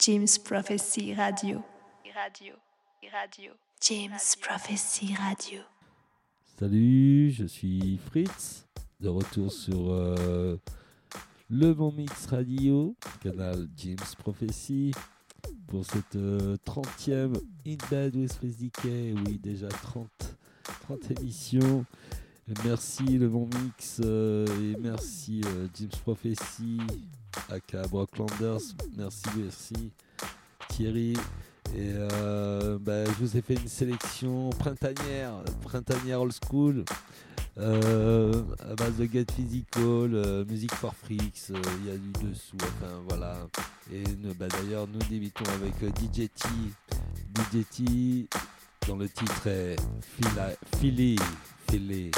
James Prophecy Radio. Radio. Radio. James Prophecy Radio. Salut, je suis Fritz, de retour sur euh, le Bon Mix Radio, canal James Prophecy, pour cette 30e euh, In Bed with Fritz DK. Oui, déjà 30, 30 émissions. Merci le Bon Mix euh, et merci James Prophecy, aka Brocklanders. Merci, merci Thierry. Et euh, bah, je vous ai fait une sélection printanière, printanière old school, euh, à base de Get Physical, euh, Music for Freaks, il y a du dessous, enfin voilà. Et bah, d'ailleurs, nous débutons avec DJ T. DJ T, dont le titre est Philly, Philly.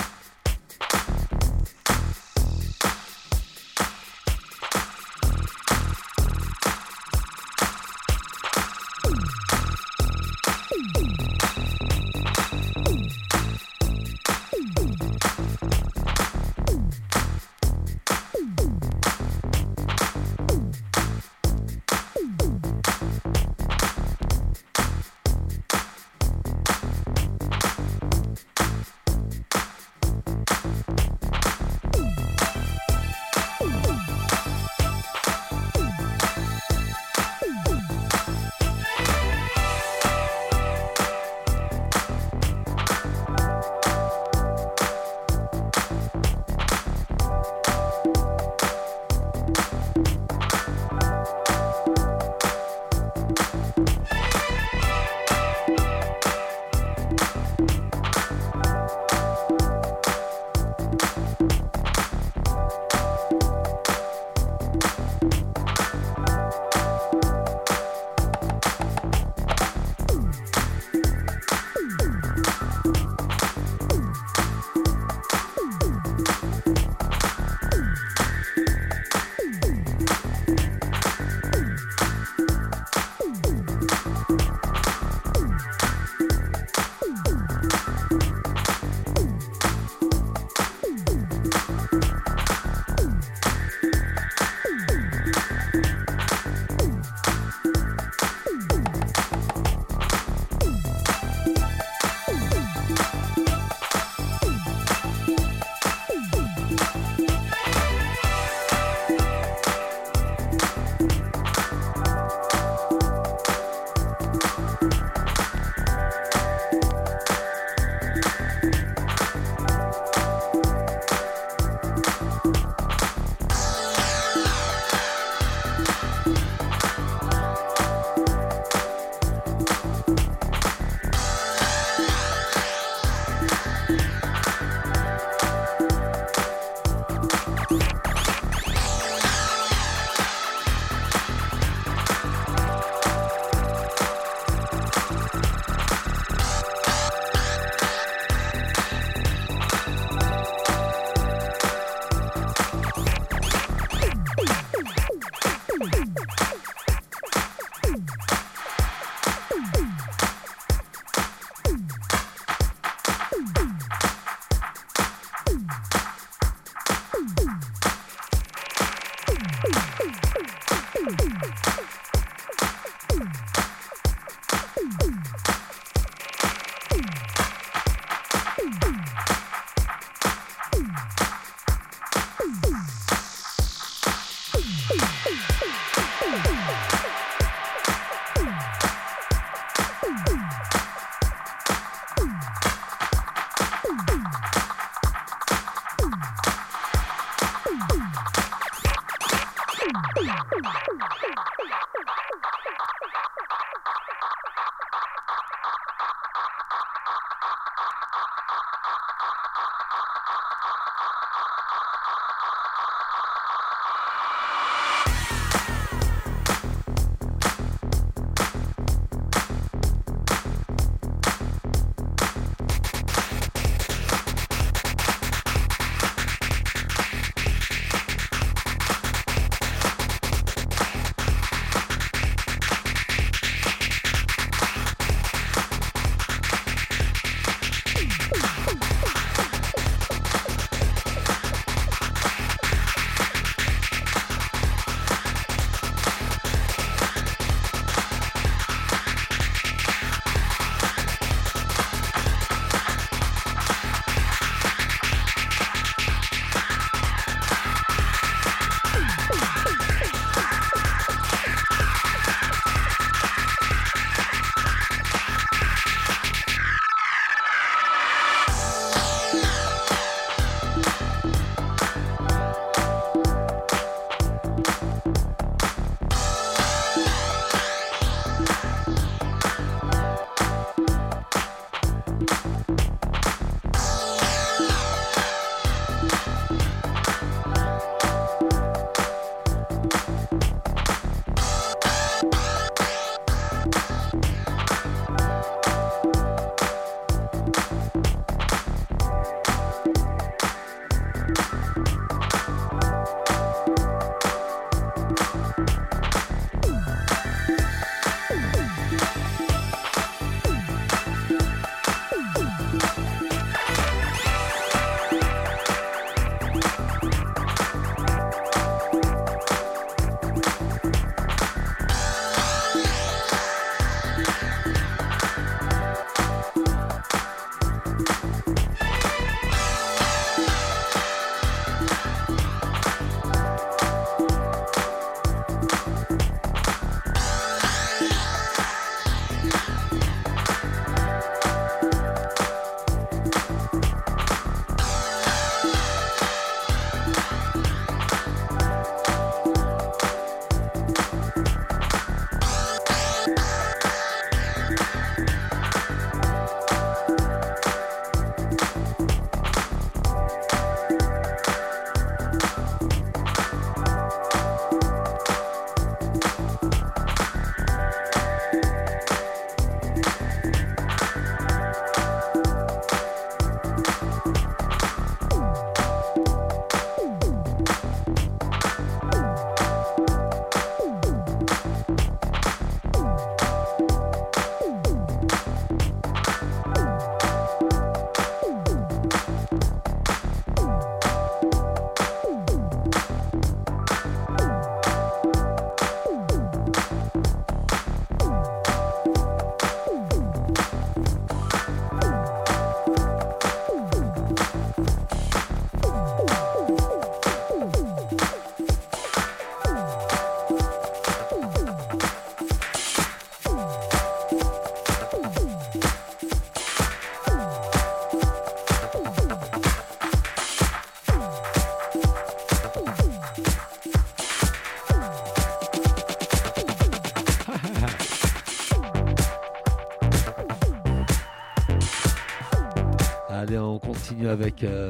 Avec euh,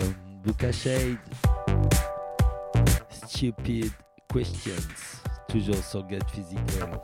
Shade. Stupid Questions. Toujours sur Get Physical.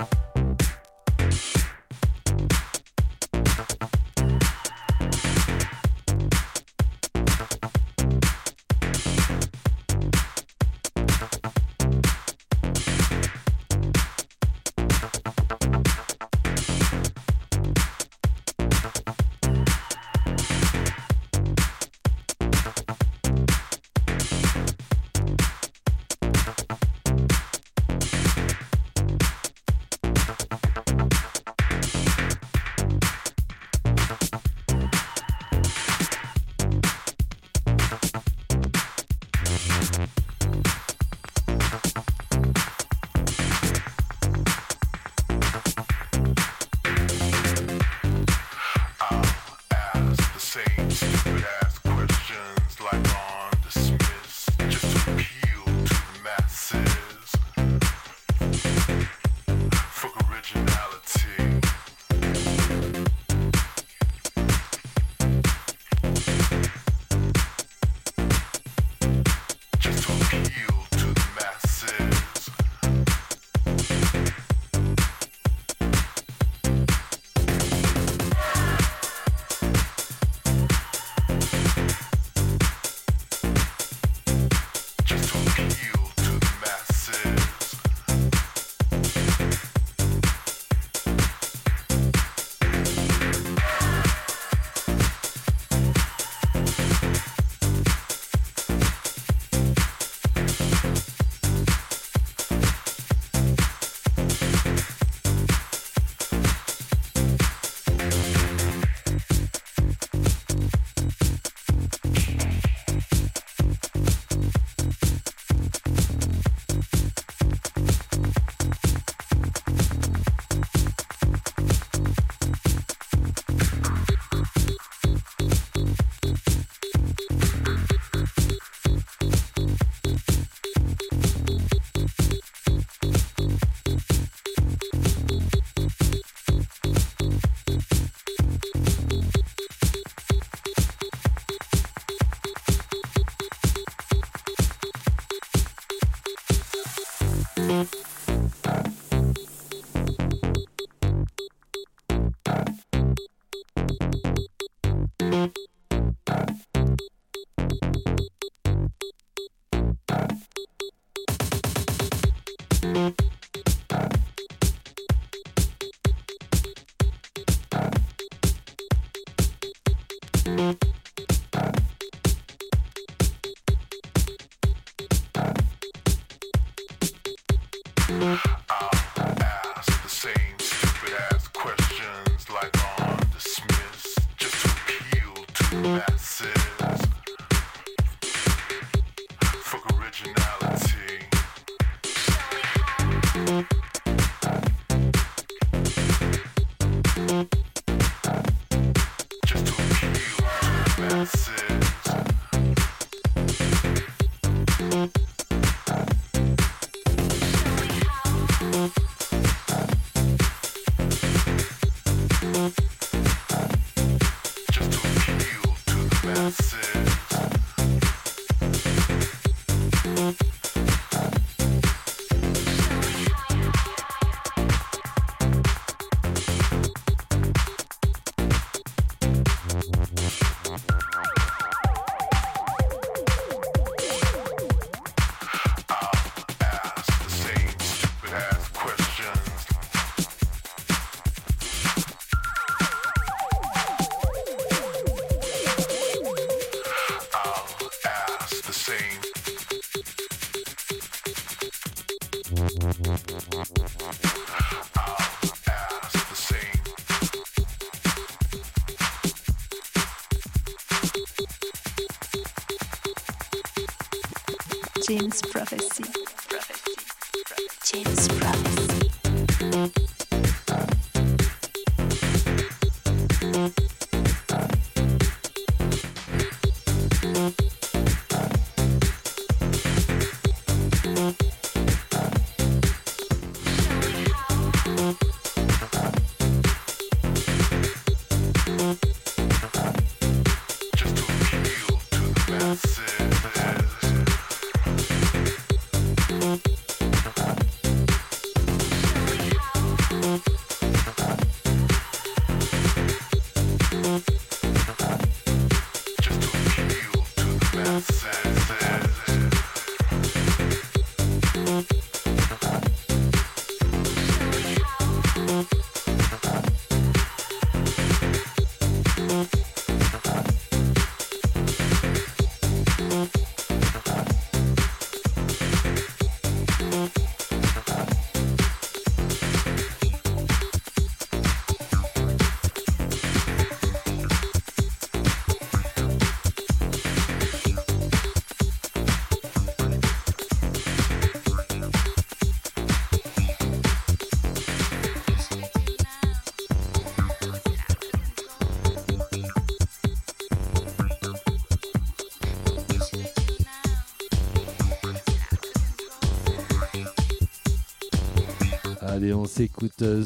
Bad.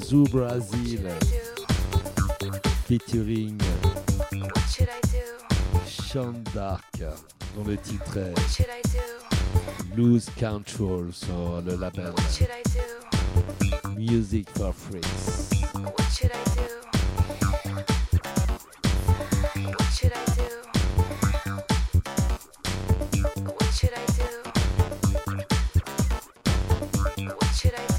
Zoo Brazil. Featuring Sean Dark dont le titre est Lose Control sur le label Music for Freaks. Allez, on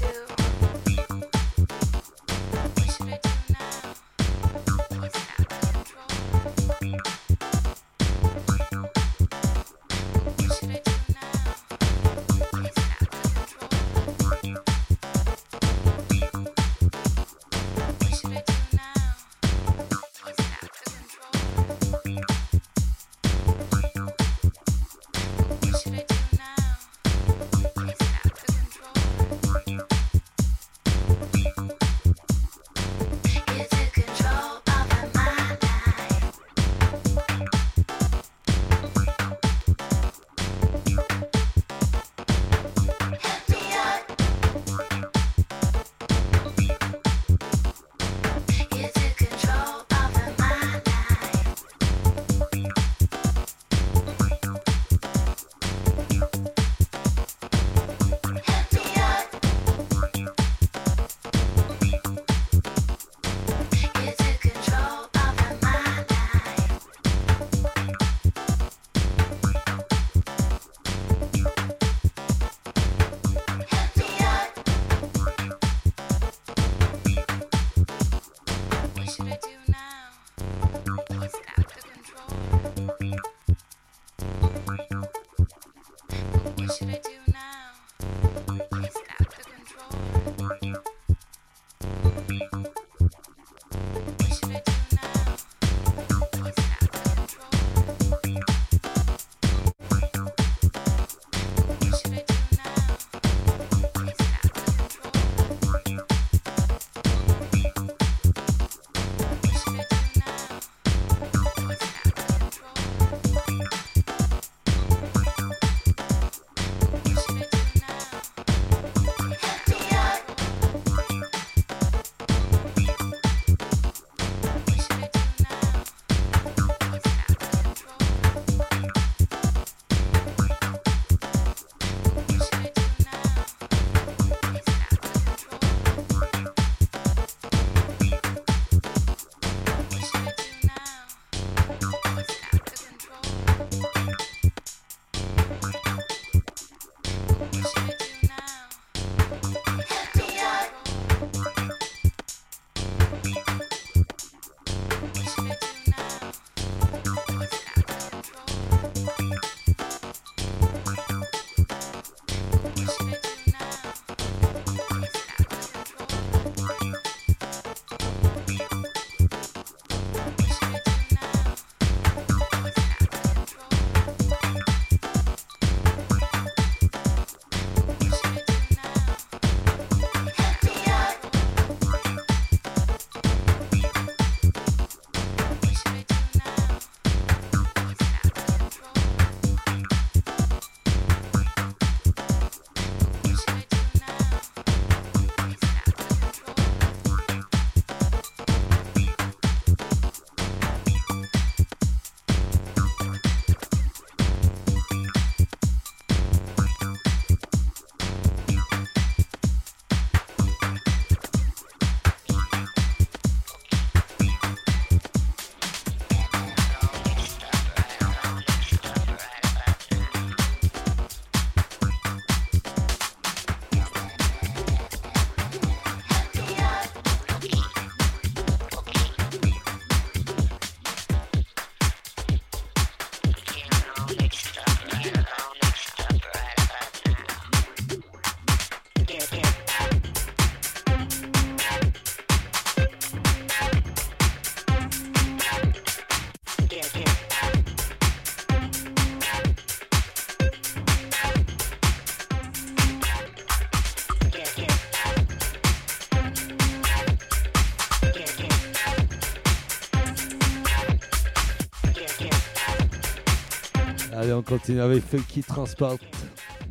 continue avec Funky Transport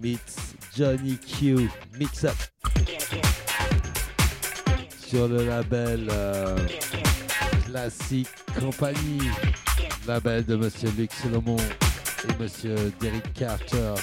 meets Johnny Q. Mix up. sur le label euh, Classic Company, label de Monsieur Luc Solomon et Monsieur Derek Carter.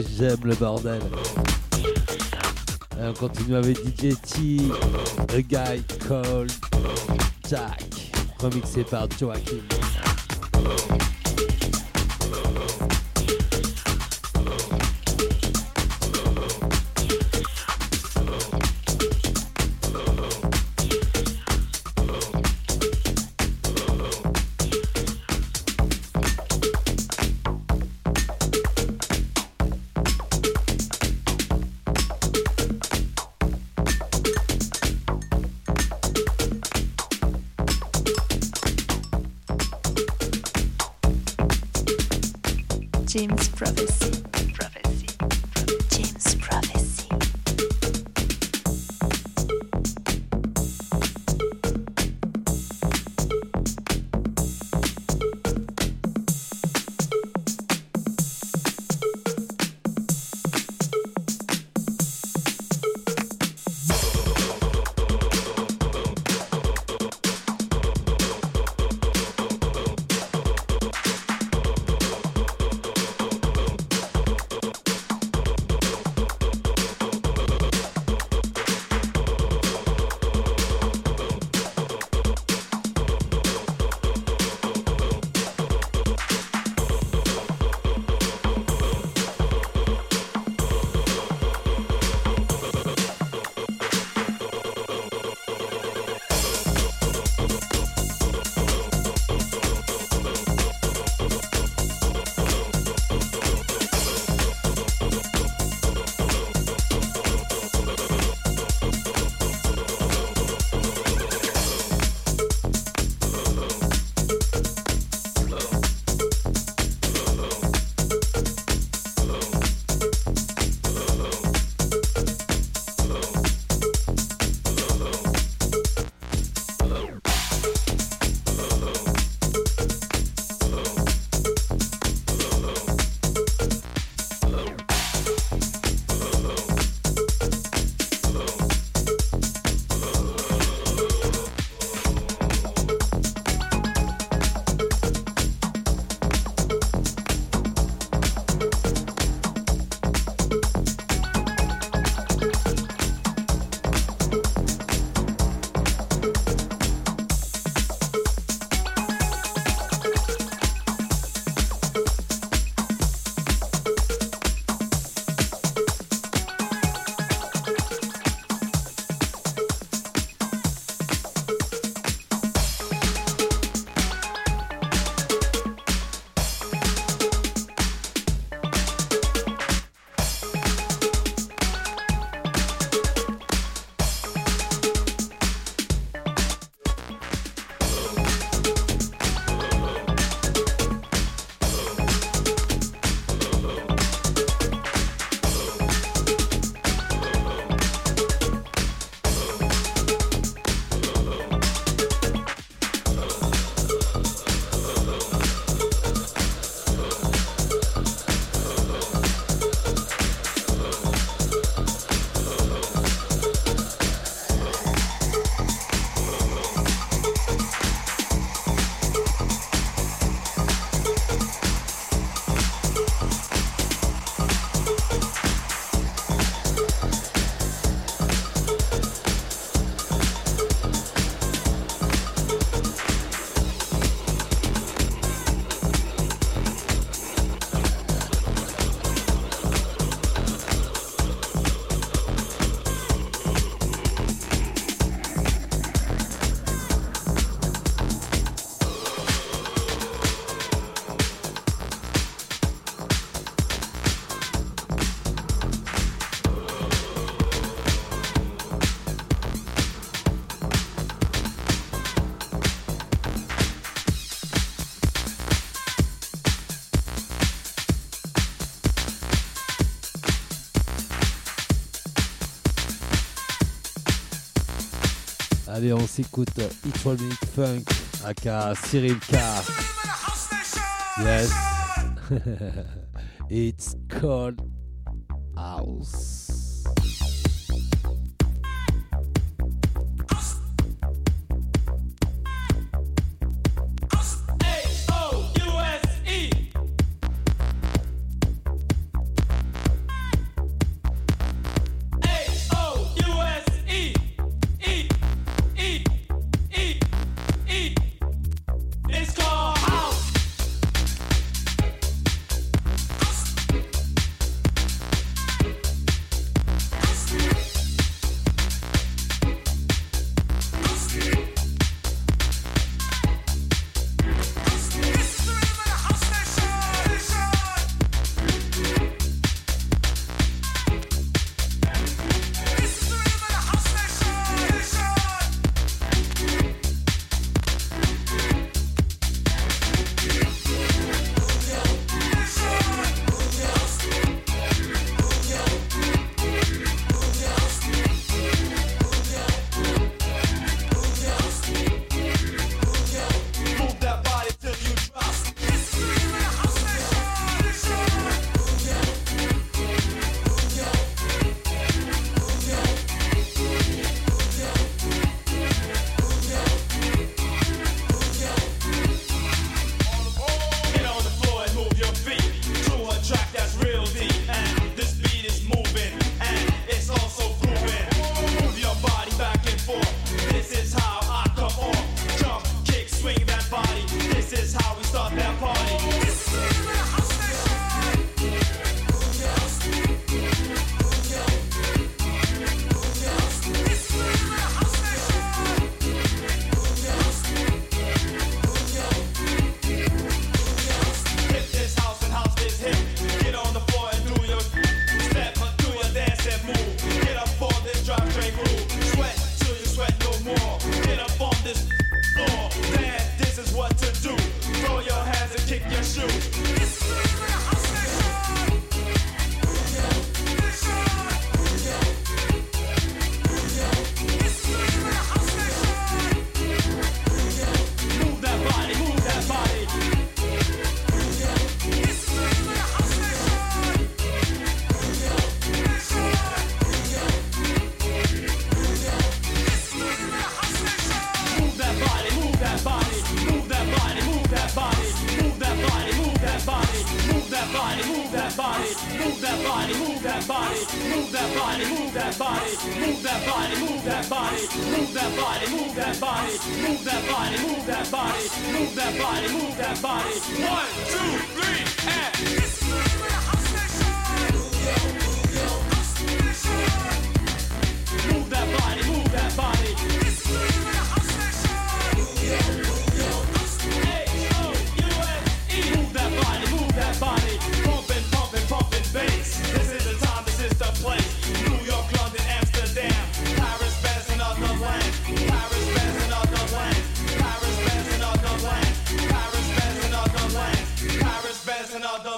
J'aime le bordel. Et on continue avec DJ T, A Guy Called Jack, remixé par Joaquin. James Prophecy. Allez, on s'écoute Electronic Funk aka Cyril Carr. Yes. It's called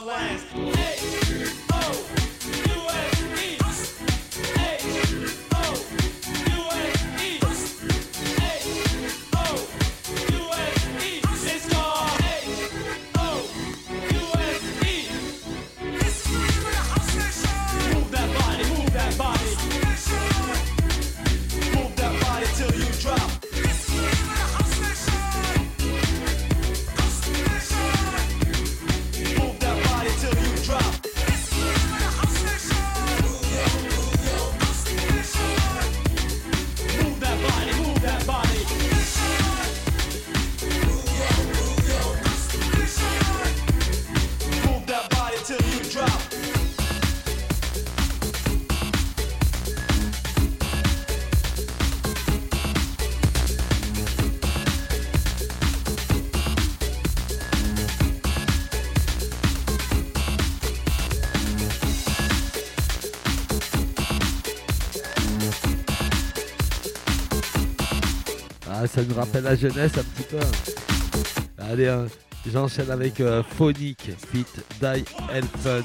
last. ça nous rappelle la jeunesse un petit peu. Hein. Allez, hein, j'enchaîne avec euh, Phonic, Fit Die Elfen.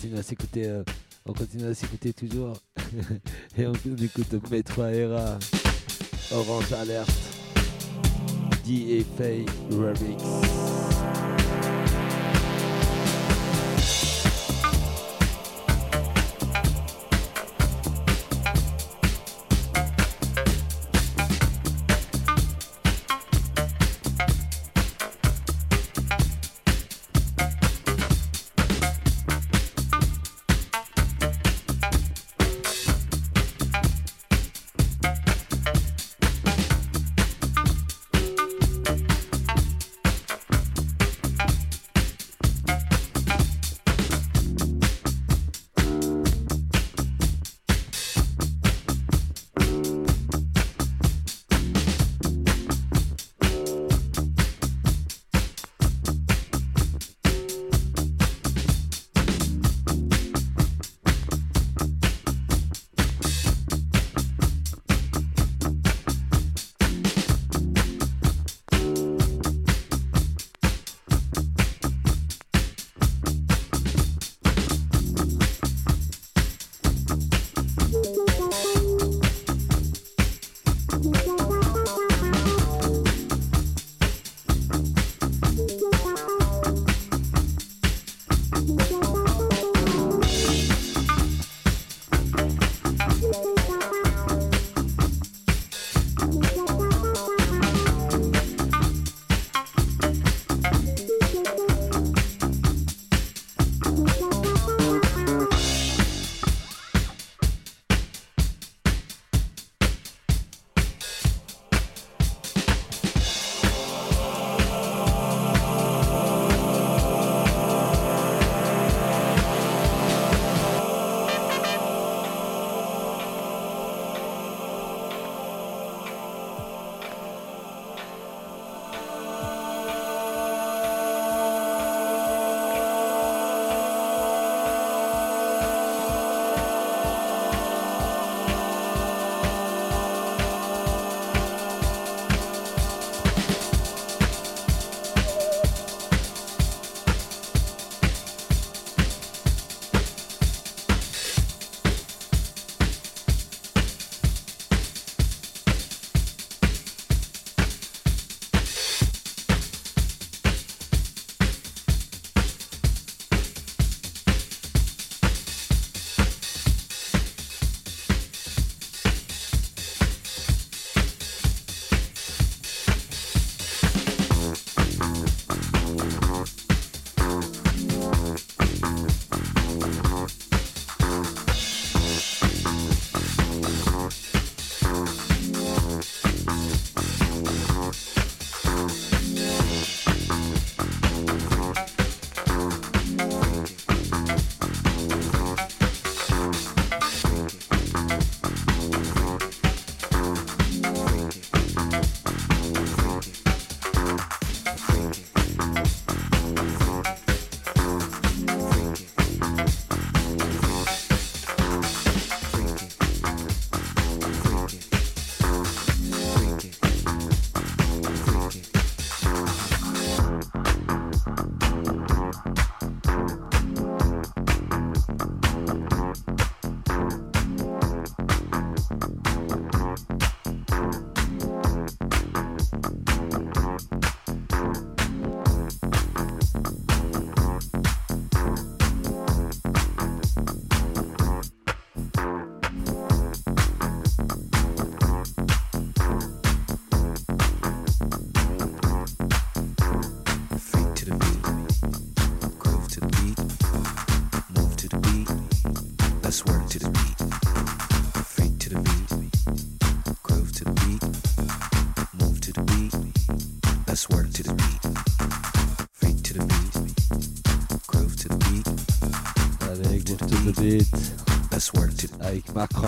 Continue à s'écouter. euh, on continue à s'écouter toujours. Et on, écoute Metro Era, Orange Alert, D.A. Remix.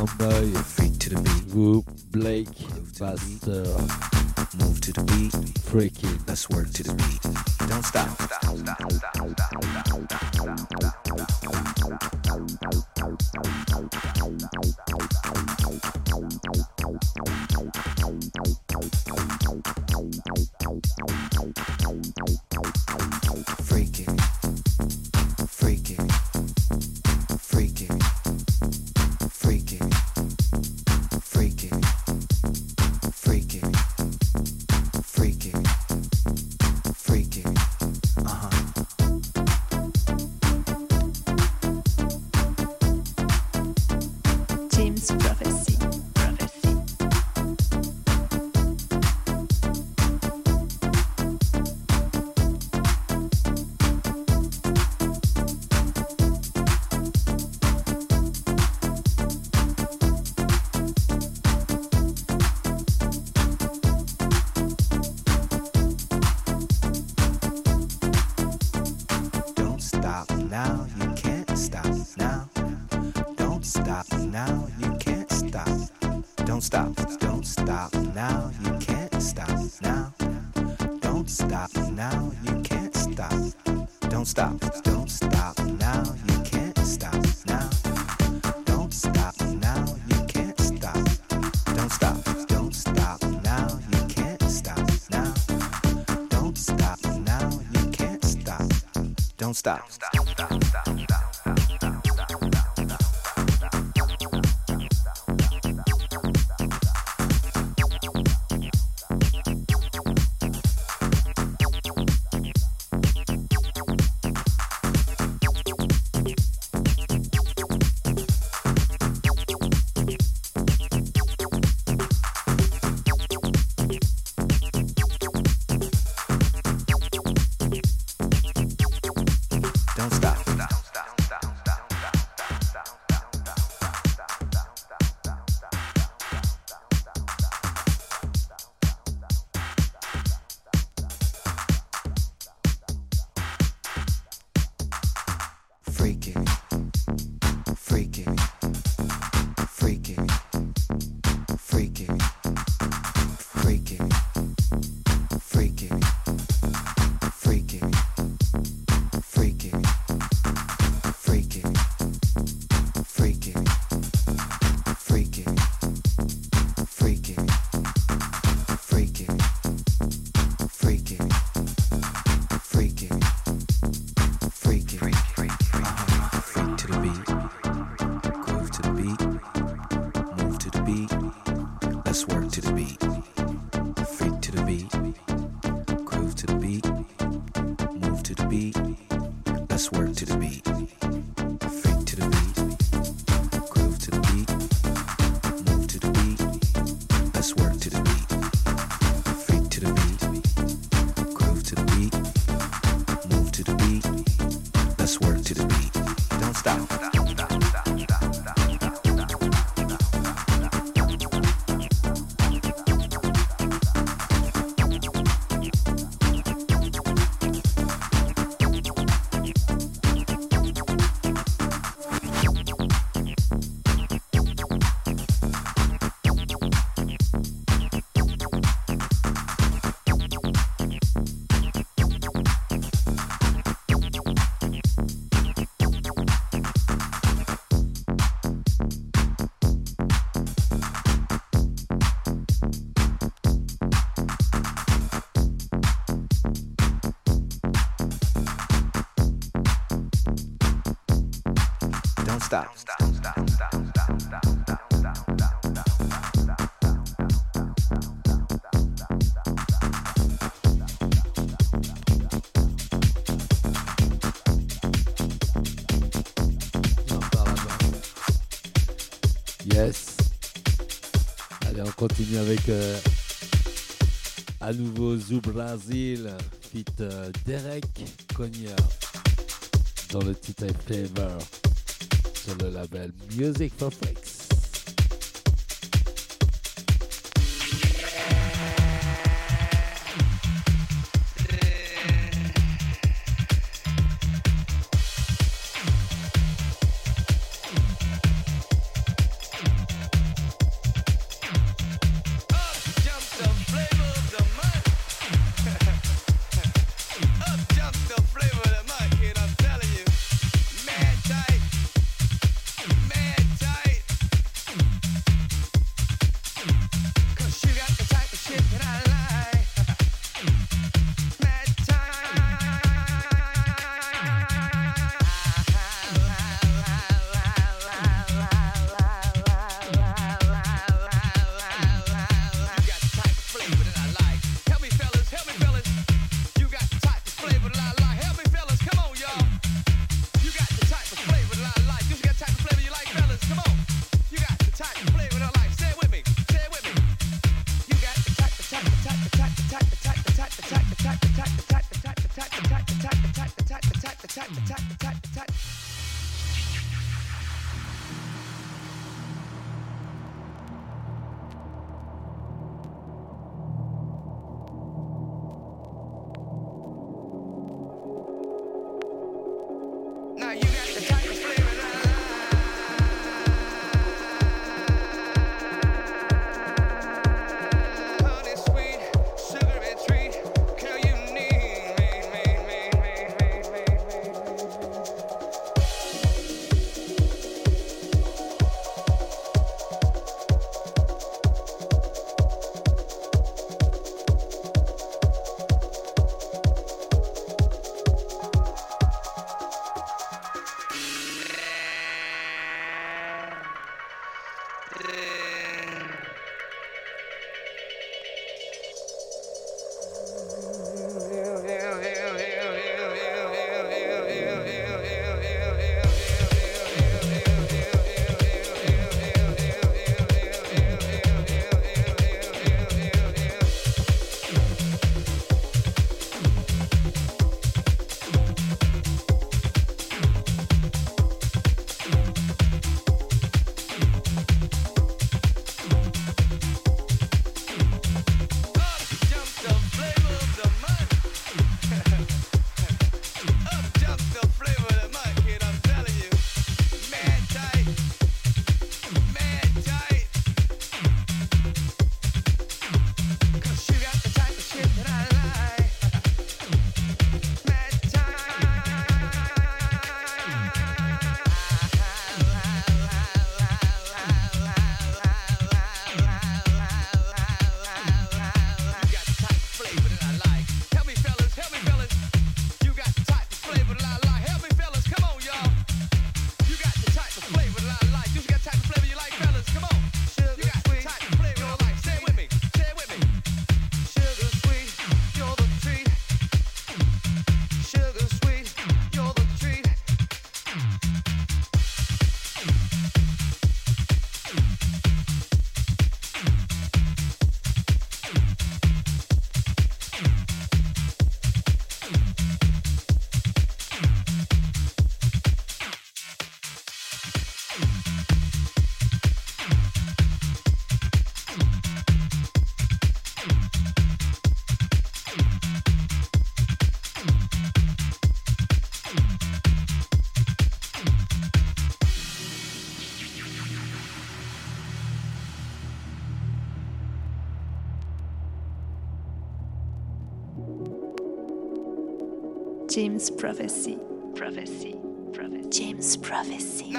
Mark Ramboy, freak to the beat, Whoop, Blake, Pasteur, move to the beat. Freaky. Let's work to the beat. James Prophecy. Stop. Allez, on continue avec euh, à nouveau Zoo Brasil, fit euh, Derek Cogna dans le titre Flavor sur le label Music for Prophecy. Prophecy. Prophecy. James Prophecy.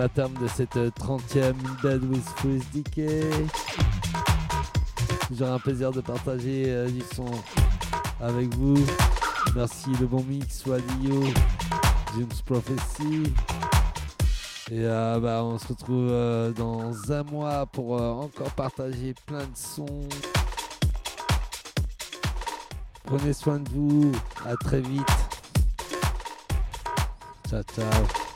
À terme de cette 30e Dead with Chris Decay. Toujours un plaisir de partager euh, du son avec vous. Merci le bon mix, Wadio, James Prophecy. Et euh, bah, on se retrouve euh, dans un mois pour euh, encore partager plein de sons. Prenez soin de vous. À très vite. Ciao, ciao.